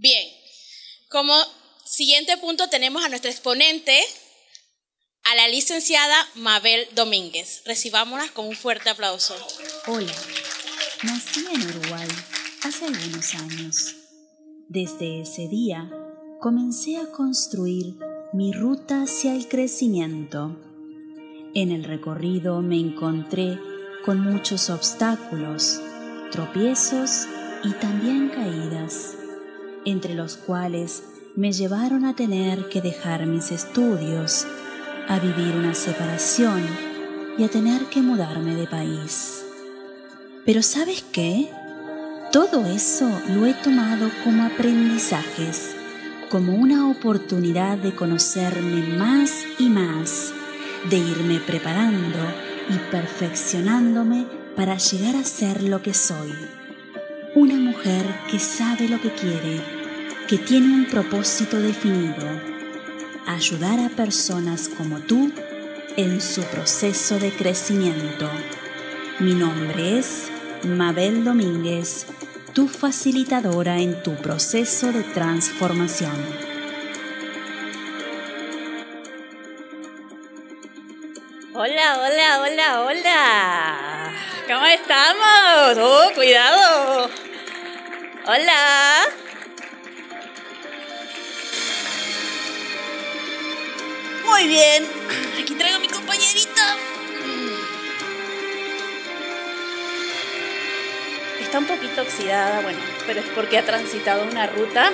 Bien, como siguiente punto tenemos a nuestra exponente, a la licenciada Mabel Domínguez. Recibámosla con un fuerte aplauso. Hola, nací en Uruguay hace algunos años. Desde ese día comencé a construir mi ruta hacia el crecimiento. En el recorrido me encontré con muchos obstáculos, tropiezos y también caídas, entre los cuales me llevaron a tener que dejar mis estudios, a vivir una separación y a tener que mudarme de país. Pero ¿sabes qué? Todo eso lo he tomado como aprendizajes, como una oportunidad de conocerme más y más, de irme preparando y perfeccionándome para llegar a ser lo que soy. Una mujer que sabe lo que quiere, que tiene un propósito definido, ayudar a personas como tú en su proceso de crecimiento. Mi nombre es Mabel Domínguez, tu facilitadora en tu proceso de transformación. Hola, hola, hola, hola. ¿Cómo estamos? Oh, cuidado. Hola. Muy bien. Aquí traigo a mi compañerita. está un poquito oxidada, bueno, pero es porque ha transitado una ruta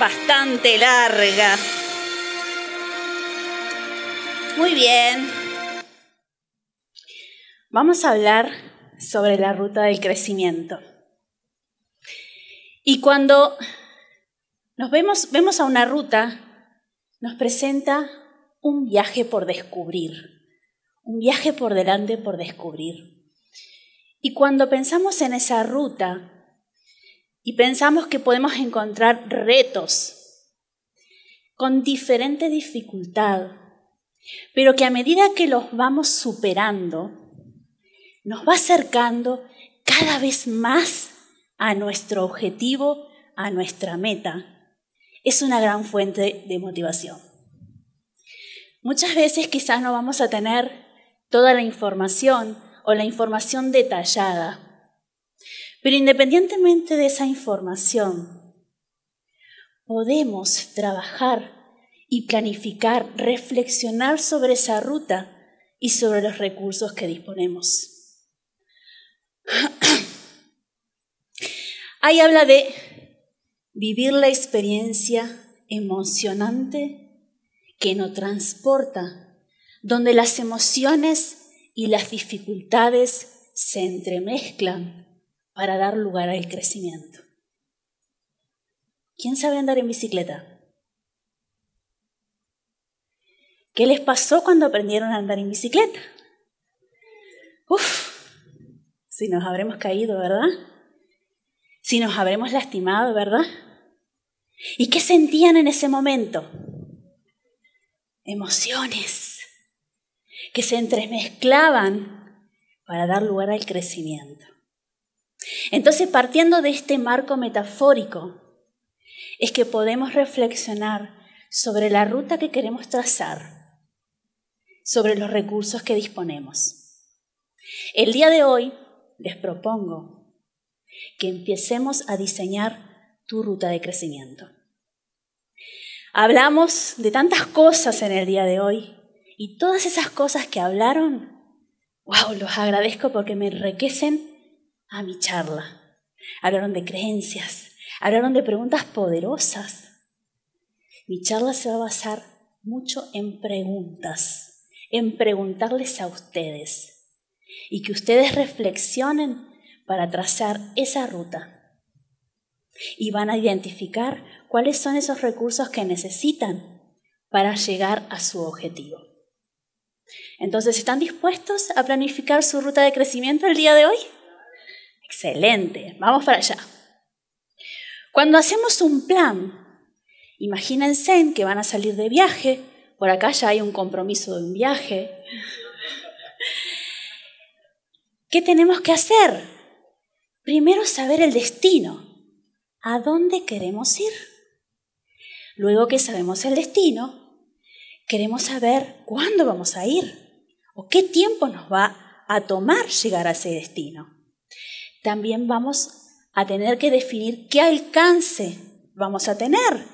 bastante larga. Muy bien. Vamos a hablar sobre la ruta del crecimiento. Y cuando nos vemos, vemos a una ruta, nos presenta un viaje por descubrir, un viaje por delante por descubrir. Y cuando pensamos en esa ruta y pensamos que podemos encontrar retos con diferente dificultad, pero que a medida que los vamos superando, nos va acercando cada vez más a nuestro objetivo, a nuestra meta, es una gran fuente de motivación. Muchas veces quizás no vamos a tener toda la información o la información detallada. Pero independientemente de esa información, podemos trabajar y planificar, reflexionar sobre esa ruta y sobre los recursos que disponemos. Ahí habla de vivir la experiencia emocionante que nos transporta, donde las emociones y las dificultades se entremezclan para dar lugar al crecimiento. ¿Quién sabe andar en bicicleta? ¿Qué les pasó cuando aprendieron a andar en bicicleta? Uf, si nos habremos caído, ¿verdad? Si nos habremos lastimado, ¿verdad? ¿Y qué sentían en ese momento? Emociones que se entremezclaban para dar lugar al crecimiento. Entonces, partiendo de este marco metafórico, es que podemos reflexionar sobre la ruta que queremos trazar, sobre los recursos que disponemos. El día de hoy les propongo que empecemos a diseñar tu ruta de crecimiento. Hablamos de tantas cosas en el día de hoy y todas esas cosas que hablaron, wow, los agradezco porque me enriquecen a mi charla. Hablaron de creencias, hablaron de preguntas poderosas. Mi charla se va a basar mucho en preguntas, en preguntarles a ustedes y que ustedes reflexionen para trazar esa ruta. Y van a identificar cuáles son esos recursos que necesitan para llegar a su objetivo. Entonces, ¿están dispuestos a planificar su ruta de crecimiento el día de hoy? Excelente, vamos para allá. Cuando hacemos un plan, imagínense que van a salir de viaje, por acá ya hay un compromiso de un viaje. ¿Qué tenemos que hacer? Primero saber el destino, a dónde queremos ir. Luego que sabemos el destino, queremos saber cuándo vamos a ir o qué tiempo nos va a tomar llegar a ese destino. También vamos a tener que definir qué alcance vamos a tener.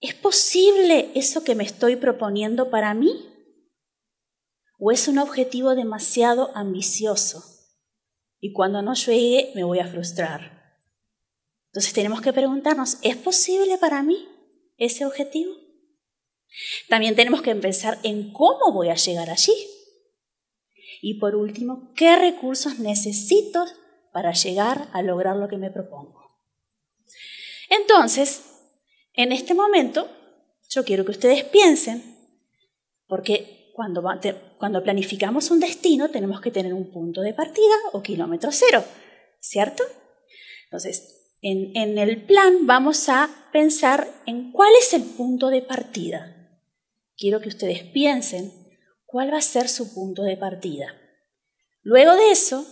¿Es posible eso que me estoy proponiendo para mí? ¿O es un objetivo demasiado ambicioso? Y cuando no llegue me voy a frustrar. Entonces tenemos que preguntarnos, ¿es posible para mí ese objetivo? También tenemos que pensar en cómo voy a llegar allí. Y por último, ¿qué recursos necesito para llegar a lograr lo que me propongo. Entonces, en este momento, yo quiero que ustedes piensen, porque cuando, cuando planificamos un destino tenemos que tener un punto de partida o kilómetro cero, ¿cierto? Entonces, en, en el plan vamos a pensar en cuál es el punto de partida. Quiero que ustedes piensen cuál va a ser su punto de partida. Luego de eso,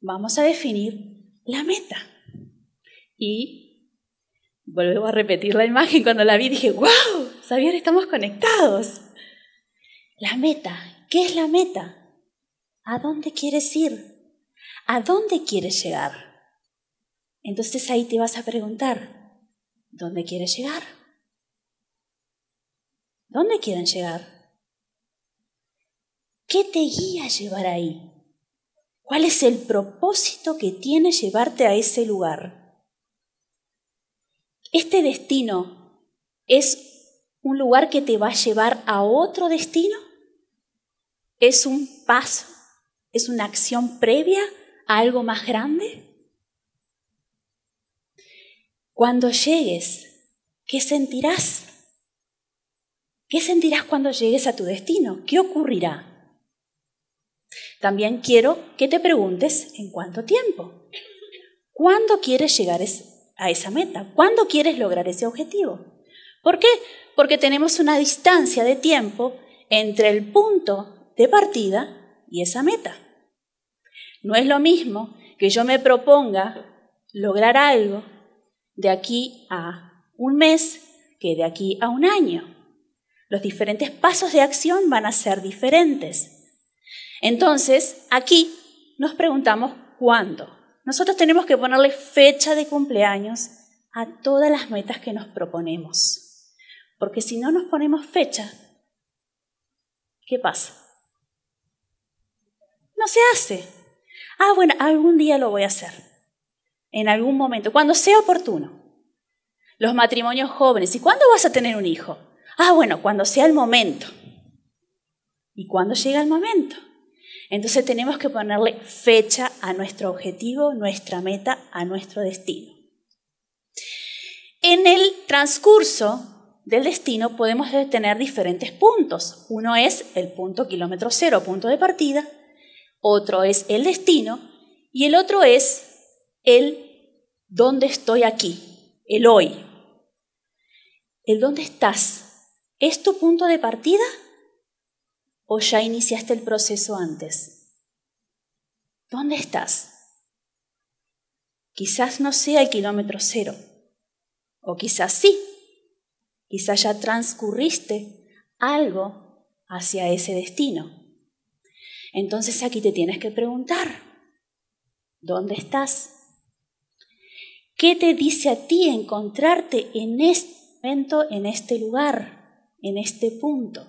vamos a definir la meta. Y vuelvo a repetir la imagen, cuando la vi dije, wow, Xavier, estamos conectados. La meta, ¿qué es la meta? ¿A dónde quieres ir? ¿A dónde quieres llegar? Entonces ahí te vas a preguntar, ¿dónde quieres llegar? ¿Dónde quieren llegar? ¿Qué te guía a llevar ahí? ¿Cuál es el propósito que tiene llevarte a ese lugar? ¿Este destino es un lugar que te va a llevar a otro destino? ¿Es un paso? ¿Es una acción previa a algo más grande? Cuando llegues, ¿qué sentirás? ¿Qué sentirás cuando llegues a tu destino? ¿Qué ocurrirá? También quiero que te preguntes en cuánto tiempo. ¿Cuándo quieres llegar a esa meta? ¿Cuándo quieres lograr ese objetivo? ¿Por qué? Porque tenemos una distancia de tiempo entre el punto de partida y esa meta. No es lo mismo que yo me proponga lograr algo de aquí a un mes que de aquí a un año. Los diferentes pasos de acción van a ser diferentes. Entonces, aquí nos preguntamos cuándo. Nosotros tenemos que ponerle fecha de cumpleaños a todas las metas que nos proponemos. Porque si no nos ponemos fecha, ¿qué pasa? No se hace. Ah, bueno, algún día lo voy a hacer. En algún momento, cuando sea oportuno. Los matrimonios jóvenes. ¿Y cuándo vas a tener un hijo? Ah, bueno, cuando sea el momento. ¿Y cuándo llega el momento? Entonces tenemos que ponerle fecha a nuestro objetivo, nuestra meta, a nuestro destino. En el transcurso del destino podemos tener diferentes puntos. Uno es el punto kilómetro cero, punto de partida, otro es el destino y el otro es el dónde estoy aquí, el hoy. El dónde estás, ¿es tu punto de partida o ya iniciaste el proceso antes? ¿Dónde estás? Quizás no sea el kilómetro cero, o quizás sí, quizás ya transcurriste algo hacia ese destino. Entonces aquí te tienes que preguntar, ¿dónde estás? ¿Qué te dice a ti encontrarte en este momento, en este lugar, en este punto?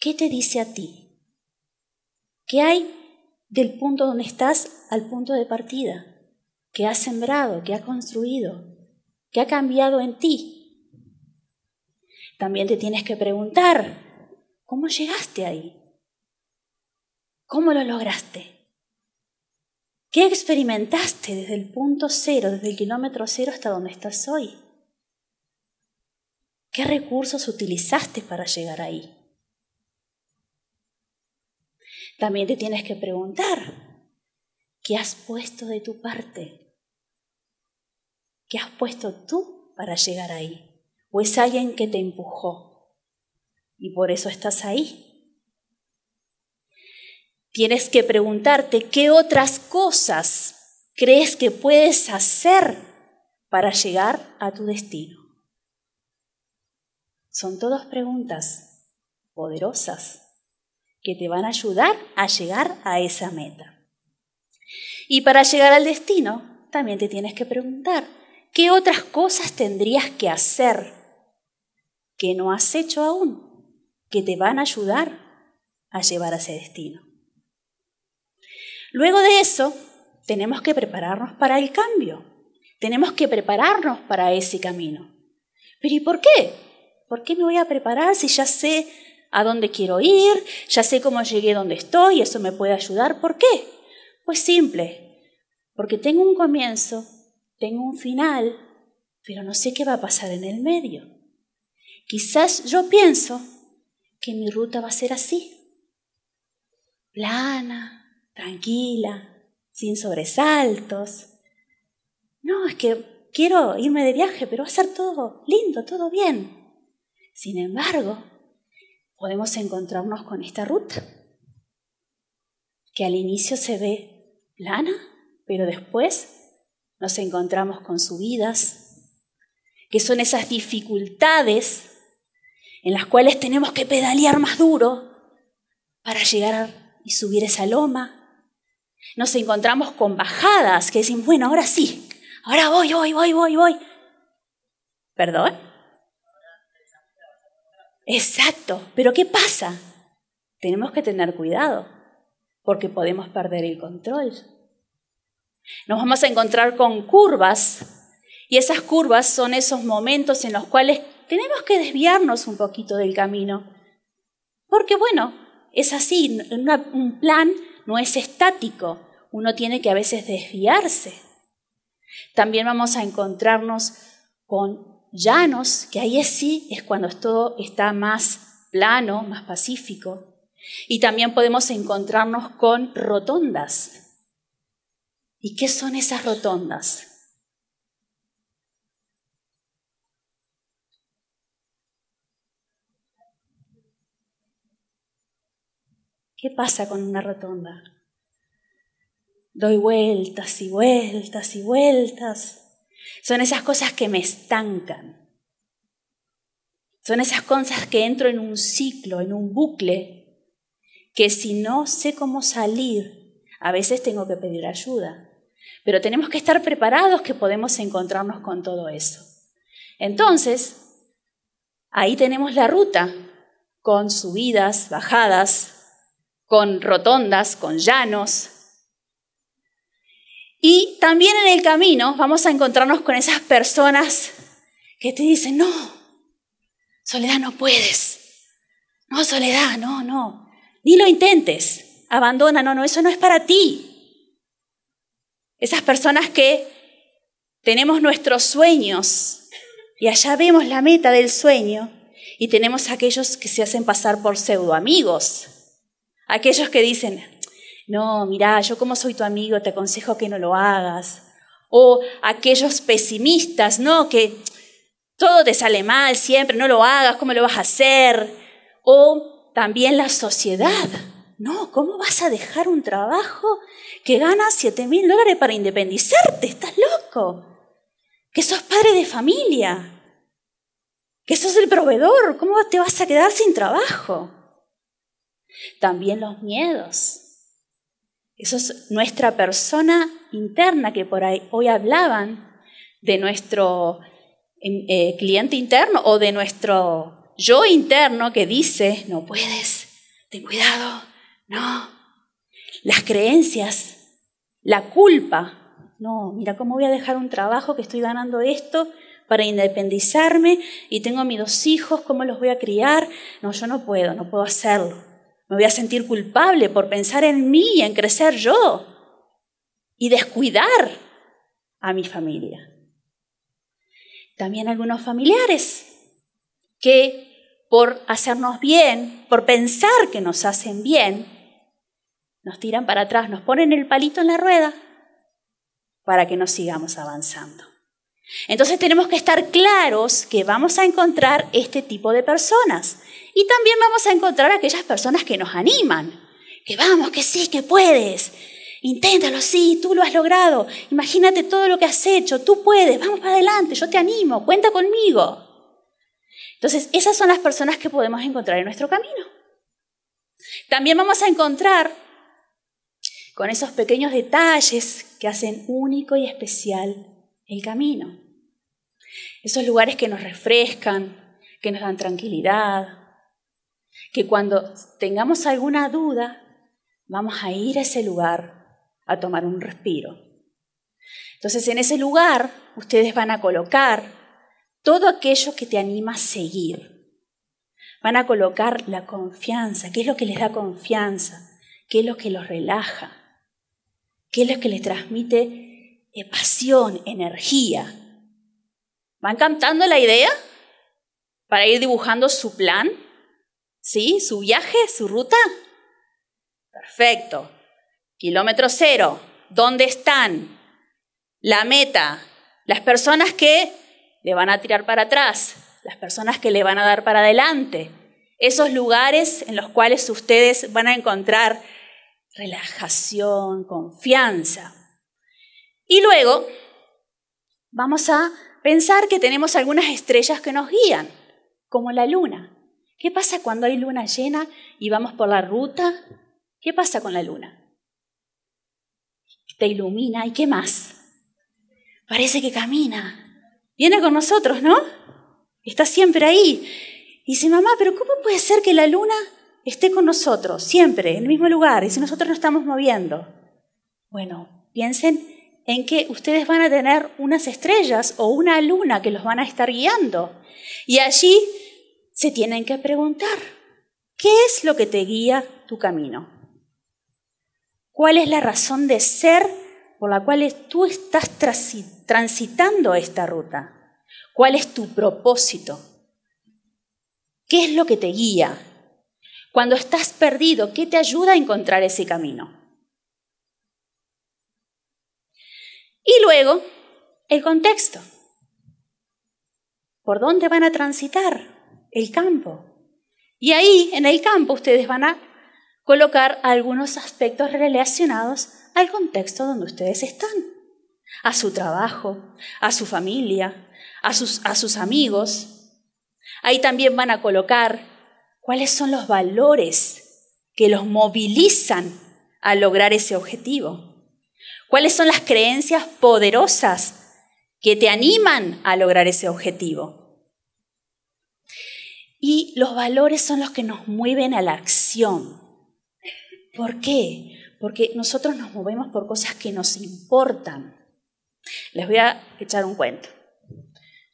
¿Qué te dice a ti? ¿Qué hay del punto donde estás al punto de partida? ¿Qué has sembrado? ¿Qué has construido? ¿Qué ha cambiado en ti? También te tienes que preguntar, ¿cómo llegaste ahí? ¿Cómo lo lograste? ¿Qué experimentaste desde el punto cero, desde el kilómetro cero hasta donde estás hoy? ¿Qué recursos utilizaste para llegar ahí? También te tienes que preguntar, ¿qué has puesto de tu parte? ¿Qué has puesto tú para llegar ahí? ¿O es alguien que te empujó y por eso estás ahí? Tienes que preguntarte qué otras cosas crees que puedes hacer para llegar a tu destino? Son todas preguntas poderosas que te van a ayudar a llegar a esa meta. Y para llegar al destino, también te tienes que preguntar, ¿qué otras cosas tendrías que hacer que no has hecho aún, que te van a ayudar a llevar a ese destino? Luego de eso, tenemos que prepararnos para el cambio, tenemos que prepararnos para ese camino. ¿Pero y por qué? ¿Por qué me voy a preparar si ya sé a dónde quiero ir, ya sé cómo llegué donde estoy, eso me puede ayudar. ¿Por qué? Pues simple, porque tengo un comienzo, tengo un final, pero no sé qué va a pasar en el medio. Quizás yo pienso que mi ruta va a ser así, plana, tranquila, sin sobresaltos. No, es que quiero irme de viaje, pero va a ser todo lindo, todo bien. Sin embargo, podemos encontrarnos con esta ruta, que al inicio se ve plana, pero después nos encontramos con subidas, que son esas dificultades en las cuales tenemos que pedalear más duro para llegar y subir esa loma. Nos encontramos con bajadas que decimos, bueno, ahora sí, ahora voy, voy, voy, voy, voy. ¿Perdón? Exacto, pero ¿qué pasa? Tenemos que tener cuidado, porque podemos perder el control. Nos vamos a encontrar con curvas, y esas curvas son esos momentos en los cuales tenemos que desviarnos un poquito del camino. Porque bueno, es así, un plan no es estático, uno tiene que a veces desviarse. También vamos a encontrarnos con llanos, que ahí sí es cuando todo está más plano, más pacífico. Y también podemos encontrarnos con rotondas. ¿Y qué son esas rotondas? ¿Qué pasa con una rotonda? Doy vueltas y vueltas y vueltas son esas cosas que me estancan. Son esas cosas que entro en un ciclo, en un bucle, que si no sé cómo salir, a veces tengo que pedir ayuda. Pero tenemos que estar preparados que podemos encontrarnos con todo eso. Entonces, ahí tenemos la ruta, con subidas, bajadas, con rotondas, con llanos, y también en el camino vamos a encontrarnos con esas personas que te dicen, no, Soledad no puedes. No, Soledad, no, no. Ni lo intentes. Abandona, no, no, eso no es para ti. Esas personas que tenemos nuestros sueños y allá vemos la meta del sueño y tenemos aquellos que se hacen pasar por pseudo amigos. Aquellos que dicen, no, mira, yo como soy tu amigo te aconsejo que no lo hagas. O aquellos pesimistas, ¿no? Que todo te sale mal siempre, no lo hagas, ¿cómo lo vas a hacer? O también la sociedad, ¿no? ¿Cómo vas a dejar un trabajo que gana 7 mil dólares para independizarte? ¿Estás loco? Que sos padre de familia, que sos el proveedor, ¿cómo te vas a quedar sin trabajo? También los miedos. Eso es nuestra persona interna que por ahí hoy hablaban de nuestro em, eh, cliente interno o de nuestro yo interno que dice, no puedes, ten cuidado, no. Las creencias, la culpa, no, mira cómo voy a dejar un trabajo que estoy ganando esto para independizarme y tengo a mis dos hijos, ¿cómo los voy a criar? No, yo no puedo, no puedo hacerlo. Me voy a sentir culpable por pensar en mí en crecer yo y descuidar a mi familia. También algunos familiares que por hacernos bien, por pensar que nos hacen bien, nos tiran para atrás, nos ponen el palito en la rueda para que no sigamos avanzando. Entonces tenemos que estar claros que vamos a encontrar este tipo de personas. Y también vamos a encontrar aquellas personas que nos animan, que vamos, que sí, que puedes, Inténtalo, sí, tú lo has logrado. Imagínate todo lo que has hecho, tú puedes, vamos para adelante, yo te animo, cuenta conmigo. Entonces, esas son las personas que podemos encontrar en nuestro camino. También vamos a encontrar con esos pequeños detalles que hacen único y especial el camino. Esos lugares que nos refrescan, que nos dan tranquilidad, que cuando tengamos alguna duda, vamos a ir a ese lugar a tomar un respiro. Entonces en ese lugar ustedes van a colocar todo aquello que te anima a seguir. Van a colocar la confianza, qué es lo que les da confianza, qué es lo que los relaja, qué es lo que les transmite eh, pasión, energía. ¿Van captando la idea para ir dibujando su plan? ¿Sí? ¿Su viaje? ¿Su ruta? Perfecto. Kilómetro cero. ¿Dónde están? La meta. Las personas que le van a tirar para atrás. Las personas que le van a dar para adelante. Esos lugares en los cuales ustedes van a encontrar relajación, confianza. Y luego vamos a pensar que tenemos algunas estrellas que nos guían, como la luna. ¿Qué pasa cuando hay luna llena y vamos por la ruta? ¿Qué pasa con la luna? Te ilumina y ¿qué más? Parece que camina. Viene con nosotros, ¿no? Está siempre ahí. Dice, mamá, pero ¿cómo puede ser que la luna esté con nosotros, siempre, en el mismo lugar, y si nosotros no estamos moviendo? Bueno, piensen en que ustedes van a tener unas estrellas o una luna que los van a estar guiando. Y allí se tienen que preguntar, ¿qué es lo que te guía tu camino? ¿Cuál es la razón de ser por la cual tú estás transitando esta ruta? ¿Cuál es tu propósito? ¿Qué es lo que te guía? Cuando estás perdido, ¿qué te ayuda a encontrar ese camino? Y luego, el contexto. ¿Por dónde van a transitar? el campo. Y ahí, en el campo, ustedes van a colocar algunos aspectos relacionados al contexto donde ustedes están, a su trabajo, a su familia, a sus, a sus amigos. Ahí también van a colocar cuáles son los valores que los movilizan a lograr ese objetivo. ¿Cuáles son las creencias poderosas que te animan a lograr ese objetivo? Y los valores son los que nos mueven a la acción. ¿Por qué? Porque nosotros nos movemos por cosas que nos importan. Les voy a echar un cuento.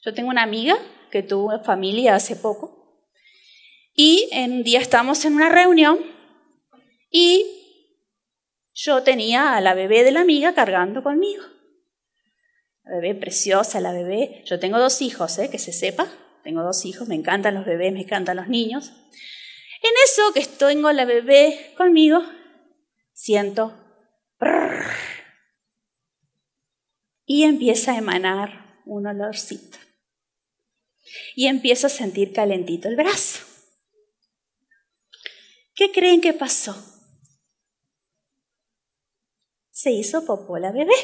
Yo tengo una amiga que tuvo familia hace poco y un día estábamos en una reunión y yo tenía a la bebé de la amiga cargando conmigo. La bebé preciosa, la bebé. Yo tengo dos hijos, ¿eh? que se sepa. Tengo dos hijos, me encantan los bebés, me encantan los niños. En eso que tengo la bebé conmigo, siento y empieza a emanar un olorcito. Y empiezo a sentir calentito el brazo. ¿Qué creen que pasó? Se hizo popó la bebé.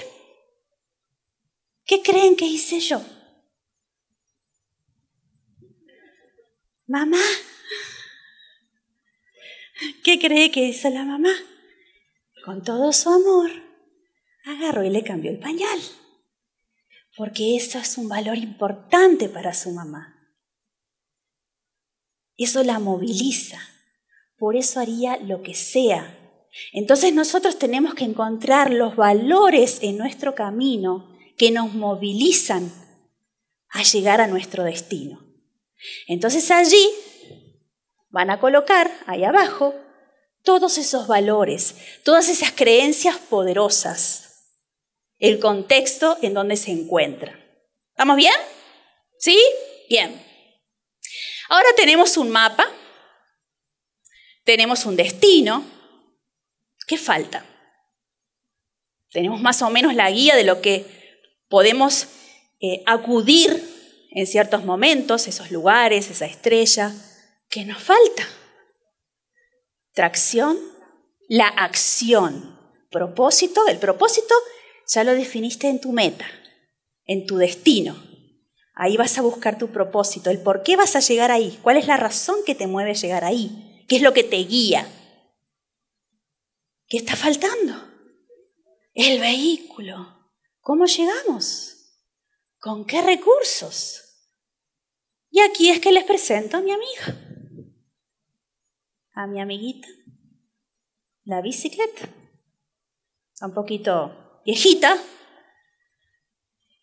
¿Qué creen que hice yo? Mamá. ¿Qué cree que hizo la mamá? Con todo su amor, agarró y le cambió el pañal. Porque eso es un valor importante para su mamá. Eso la moviliza. Por eso haría lo que sea. Entonces nosotros tenemos que encontrar los valores en nuestro camino que nos movilizan a llegar a nuestro destino. Entonces allí van a colocar, ahí abajo, todos esos valores, todas esas creencias poderosas, el contexto en donde se encuentra. ¿Vamos bien? ¿Sí? Bien. Ahora tenemos un mapa, tenemos un destino. ¿Qué falta? Tenemos más o menos la guía de lo que podemos eh, acudir en ciertos momentos, esos lugares, esa estrella, que nos falta. Tracción, la acción. propósito, el propósito ya lo definiste en tu meta, en tu destino. Ahí vas a buscar tu propósito, el por qué vas a llegar ahí, cuál es la razón que te mueve a llegar ahí, qué es lo que te guía. ¿Qué está faltando? El vehículo. ¿Cómo llegamos? ¿Con qué recursos? Y aquí es que les presento a mi amiga, a mi amiguita, la bicicleta. Un poquito viejita,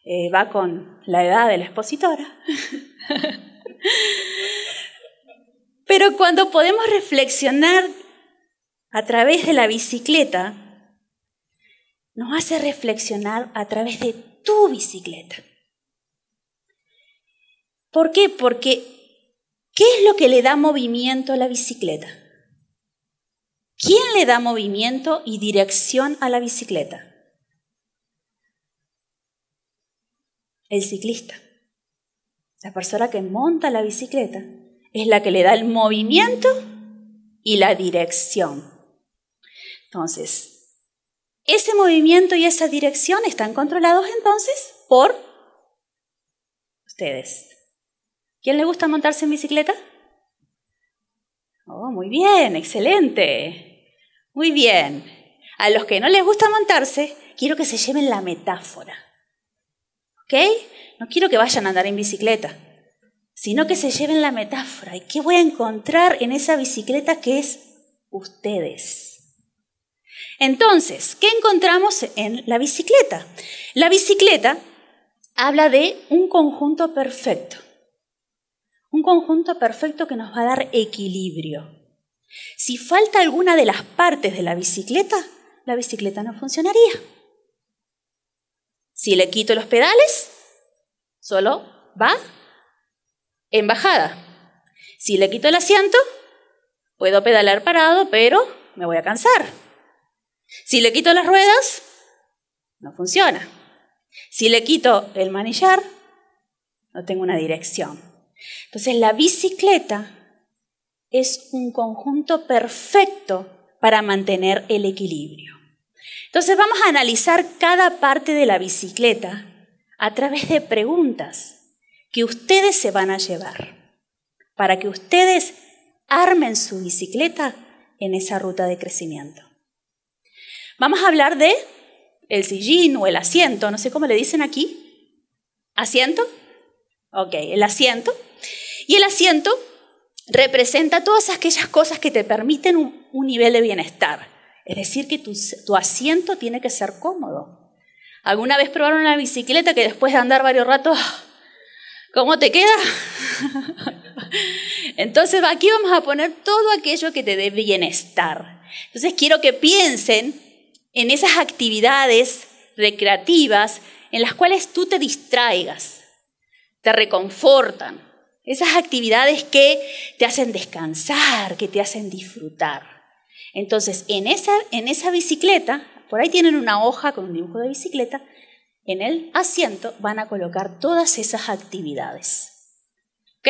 eh, va con la edad de la expositora. Pero cuando podemos reflexionar a través de la bicicleta, nos hace reflexionar a través de tu bicicleta. ¿Por qué? Porque ¿qué es lo que le da movimiento a la bicicleta? ¿Quién le da movimiento y dirección a la bicicleta? El ciclista. La persona que monta la bicicleta es la que le da el movimiento y la dirección. Entonces, ese movimiento y esa dirección están controlados entonces por ustedes. ¿Quién le gusta montarse en bicicleta? Oh, muy bien, excelente. Muy bien. A los que no les gusta montarse, quiero que se lleven la metáfora. ¿Ok? No quiero que vayan a andar en bicicleta, sino que se lleven la metáfora. ¿Y qué voy a encontrar en esa bicicleta que es ustedes? Entonces, ¿qué encontramos en la bicicleta? La bicicleta habla de un conjunto perfecto. Un conjunto perfecto que nos va a dar equilibrio. Si falta alguna de las partes de la bicicleta, la bicicleta no funcionaría. Si le quito los pedales, solo va en bajada. Si le quito el asiento, puedo pedalar parado, pero me voy a cansar. Si le quito las ruedas, no funciona. Si le quito el manillar, no tengo una dirección. Entonces la bicicleta es un conjunto perfecto para mantener el equilibrio. Entonces vamos a analizar cada parte de la bicicleta a través de preguntas que ustedes se van a llevar para que ustedes armen su bicicleta en esa ruta de crecimiento. Vamos a hablar de el sillín o el asiento, no sé cómo le dicen aquí. ¿Asiento? Ok, el asiento. Y el asiento representa todas aquellas cosas que te permiten un, nivel de bienestar. Es decir, que tu, tu asiento tiene que ser cómodo. ¿Alguna vez probaron una bicicleta que después de andar varios ratos, ¿cómo te queda? Entonces aquí vamos a poner todo aquello que te dé bienestar. Entonces quiero que piensen en esas actividades recreativas en las cuales tú te distraigas, te reconfortan, esas actividades que te hacen descansar, que te hacen disfrutar. Entonces, en esa, en esa bicicleta, por ahí tienen una hoja con un dibujo de bicicleta, en el asiento van a colocar todas esas actividades. ¿Ok?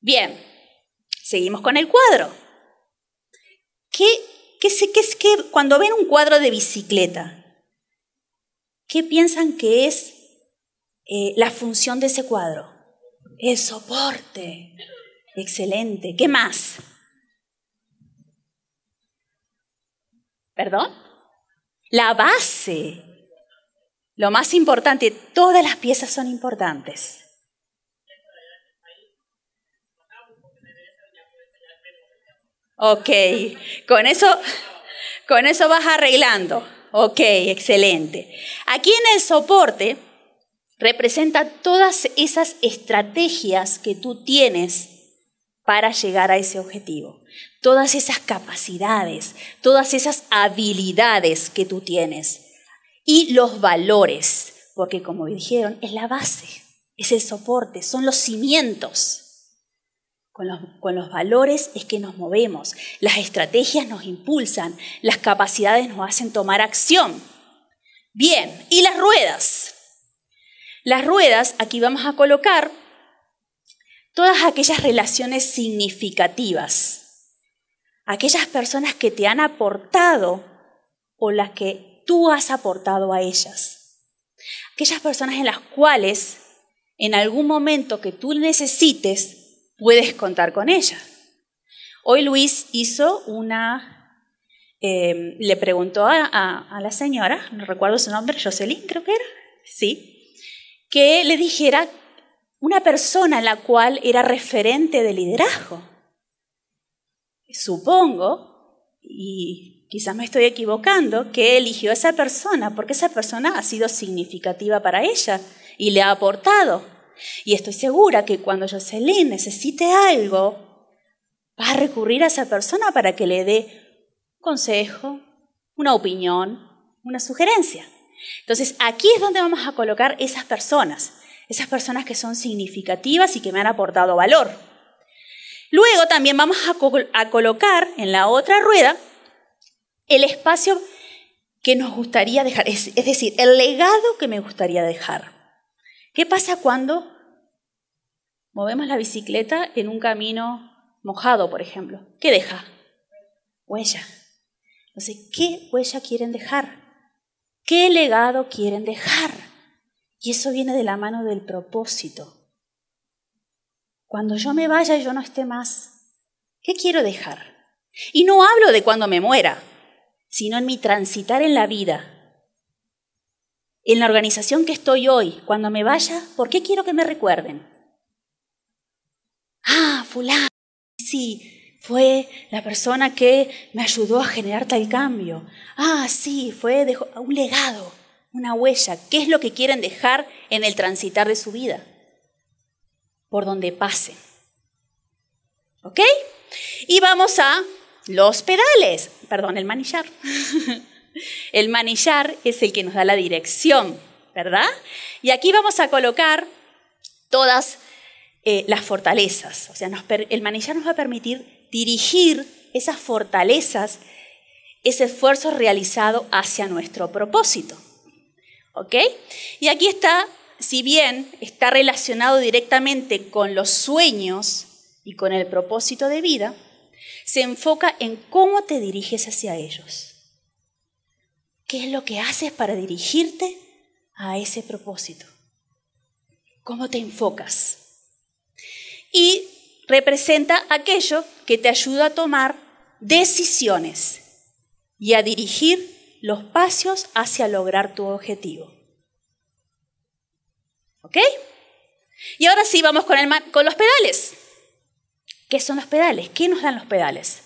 Bien, seguimos con el cuadro. ¿Qué ¿Qué es, que cuando ven un cuadro de bicicleta, qué piensan que es eh, la función de ese cuadro? El soporte. Excelente. ¿Qué más? ¿Perdón? La base. Lo más importante, todas las piezas son importantes. Ok, con eso, con eso vas arreglando. Ok, excelente. Aquí en el soporte representa todas esas estrategias que tú tienes para llegar a ese objetivo. Todas esas capacidades, todas esas habilidades que tú tienes. Y los valores, porque como dijeron, es la base, es el soporte, son los cimientos. Con los, valores es que nos movemos, las estrategias nos impulsan, las capacidades nos hacen tomar acción. Bien, ¿y las ruedas? Las ruedas, aquí vamos a colocar todas aquellas relaciones significativas, aquellas personas que te han aportado o las que tú has aportado a ellas. Aquellas personas en las cuales en algún momento que tú necesites puedes contar con ellas. Hoy Luis hizo una, eh, le preguntó a, la señora, no recuerdo su nombre, Jocelyn creo que era, sí, que le dijera una persona en la cual era referente de liderazgo. Supongo, y quizás me estoy equivocando, que eligió a esa persona porque esa persona ha sido significativa para ella y le ha aportado. Y estoy segura que cuando Jocelyn necesite algo, va a recurrir a esa persona para que le dé consejo, una opinión, una sugerencia. Entonces, aquí es donde vamos a colocar esas personas, esas personas que son significativas y que me han aportado valor. Luego también vamos a, colocar en la otra rueda el espacio que nos gustaría dejar, es decir, el legado que me gustaría dejar. ¿Qué pasa cuando movemos la bicicleta en un camino mojado, por ejemplo. ¿Qué deja? Huella. Entonces, ¿qué huella quieren dejar? ¿Qué legado quieren dejar? Y eso viene de la mano del propósito. Cuando yo me vaya y yo no esté más, ¿qué quiero dejar? Y no hablo de cuando me muera, sino en mi transitar en la vida. En la organización que estoy hoy, cuando me vaya, ¿por qué quiero que me recuerden? Ah, fulano sí, fue la persona que me ayudó a generar tal cambio. Ah, sí, fue un legado, una huella. ¿Qué es lo que quieren dejar en el transitar de su vida? Por donde pasen. ¿Ok? Y vamos a los pedales, perdón, el manillar. el manillar es el que nos da la dirección, ¿verdad? Y aquí vamos a colocar todas eh, las fortalezas. O sea, el manillar nos va a permitir dirigir esas fortalezas, ese esfuerzo realizado hacia nuestro propósito. ¿Ok? Y aquí está, si bien está relacionado directamente con los sueños y con el propósito de vida, se enfoca en cómo te diriges hacia ellos. ¿Qué es lo que haces para dirigirte a ese propósito? ¿Cómo te enfocas? y representa aquello que te ayuda a tomar decisiones y a dirigir los pasos hacia lograr tu objetivo. ¿Ok? Y ahora sí, vamos con, con los pedales. ¿Qué son los pedales? ¿Qué nos dan los pedales?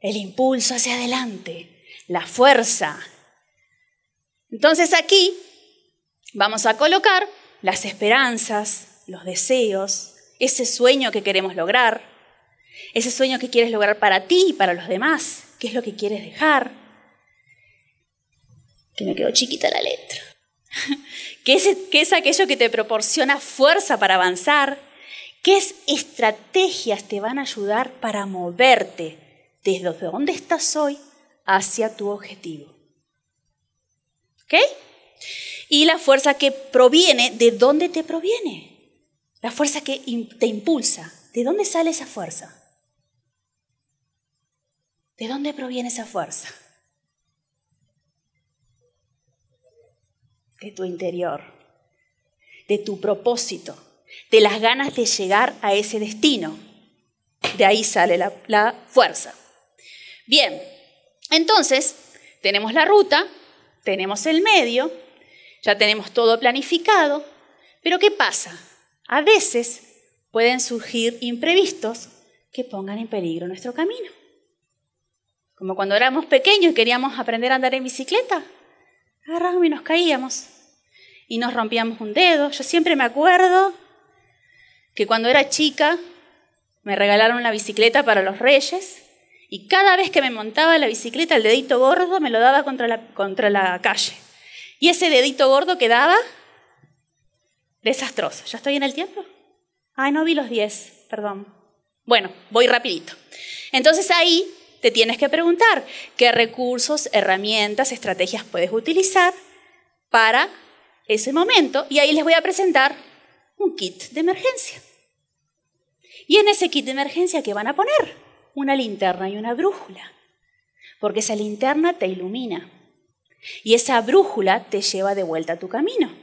El impulso hacia adelante, la fuerza. Entonces aquí vamos a colocar las esperanzas, los deseos, ese sueño que queremos lograr, ese sueño que quieres lograr para ti y para los demás, qué es lo que quieres dejar. Que me quedó chiquita la letra. ¿Qué es, ¿Qué es aquello que te proporciona fuerza para avanzar? ¿Qué estrategias te van a ayudar para moverte desde donde estás hoy hacia tu objetivo? ¿Ok? Y la fuerza que proviene, ¿de dónde te proviene? La fuerza que te impulsa. ¿De dónde sale esa fuerza? ¿De dónde proviene esa fuerza? De tu interior, de tu propósito, de las ganas de llegar a ese destino. De ahí sale la, la fuerza. Bien, entonces tenemos la ruta, tenemos el medio, ya tenemos todo planificado, pero ¿qué pasa? A veces pueden surgir imprevistos que pongan en peligro nuestro camino. Como cuando éramos pequeños y queríamos aprender a andar en bicicleta, agarrábamos y nos caíamos y nos rompíamos un dedo. Yo siempre me acuerdo que cuando era chica me regalaron la bicicleta para los reyes y cada vez que me montaba la bicicleta el dedito gordo me lo daba contra la, contra la calle. Y ese dedito gordo quedaba Desastroso. ¿Ya estoy en el tiempo? Ay, no vi los 10, perdón. Bueno, voy rapidito. Entonces ahí te tienes que preguntar qué recursos, herramientas, estrategias puedes utilizar para ese momento y ahí les voy a presentar un kit de emergencia. Y en ese kit de emergencia, ¿qué van a poner? Una linterna y una brújula. porque esa linterna te ilumina y esa brújula te lleva de vuelta a tu camino.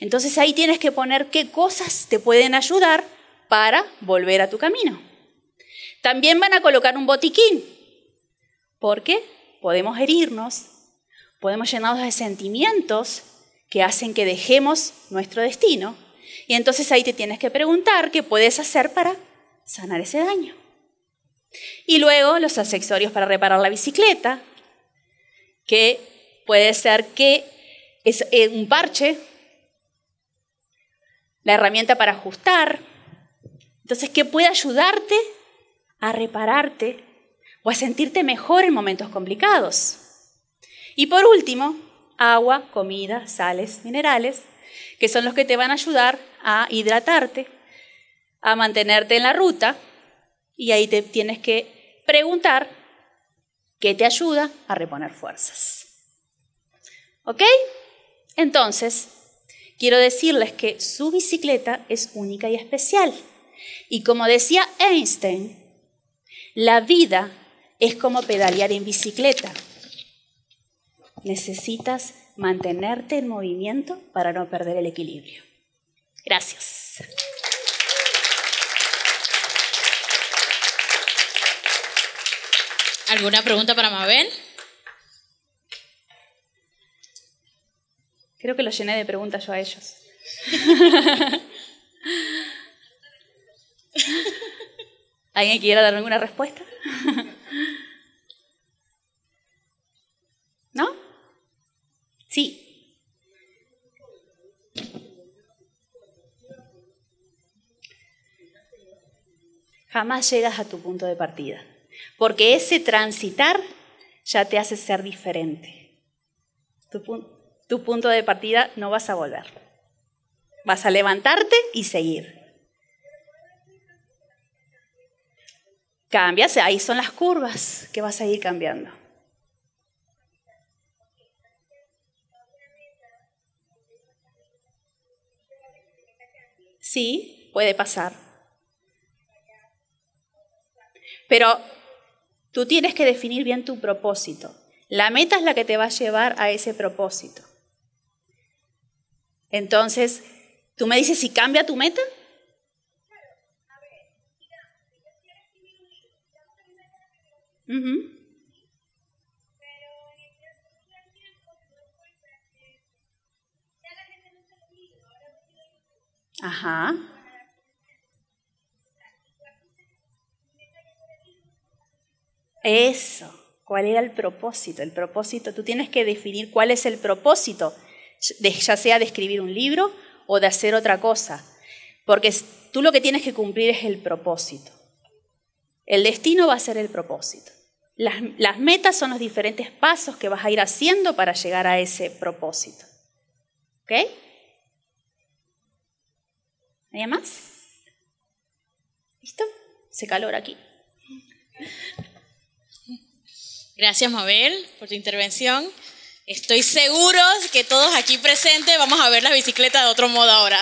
Entonces ahí tienes que poner qué cosas te pueden ayudar para volver a tu camino. También van a colocar un botiquín, porque podemos herirnos, podemos llenarnos de sentimientos que hacen que dejemos nuestro destino. Y entonces ahí te tienes que preguntar qué puedes hacer para sanar ese daño. Y luego los accesorios para reparar la bicicleta, que puede ser que es eh, un parche, la herramienta para ajustar. Entonces, ¿qué puede ayudarte a repararte o a sentirte mejor en momentos complicados? Y por último, agua, comida, sales, minerales, que son los que te van a ayudar a hidratarte, a mantenerte en la ruta, y ahí te tienes que preguntar qué te ayuda a reponer fuerzas. ¿Ok? Entonces, quiero decirles que su bicicleta es única y especial. Y como decía Einstein, la vida es como pedalear en bicicleta. Necesitas mantenerte en movimiento para no perder el equilibrio. Gracias. ¿Alguna pregunta para Mabel? Creo que lo llené de preguntas yo a ellos. ¿Alguien quiere darme alguna respuesta? ¿No? Sí. Jamás llegas a tu punto de partida, porque ese transitar ya te hace ser diferente. Tu, punto de partida no vas a volver. Vas a levantarte y seguir. Cambias, ahí son las curvas que vas a ir cambiando. Sí, puede pasar. Pero tú tienes que definir bien tu propósito. La meta es la que te va a llevar a ese propósito. Entonces, tú me dices si cambia tu meta. Ajá. Eso. ¿Cuál era el propósito? El propósito, tú tienes que definir cuál es el propósito, ya sea de escribir un libro o de hacer otra cosa. Porque tú lo que tienes que cumplir es el propósito. El destino va a ser el propósito. Las, las metas son los diferentes pasos que vas a ir haciendo para llegar a ese propósito. ¿Ok? ¿Hay más? ¿Listo? Se calor aquí. Gracias, Mabel, por tu intervención. Estoy seguro que todos aquí presentes vamos a ver la bicicleta de otro modo ahora.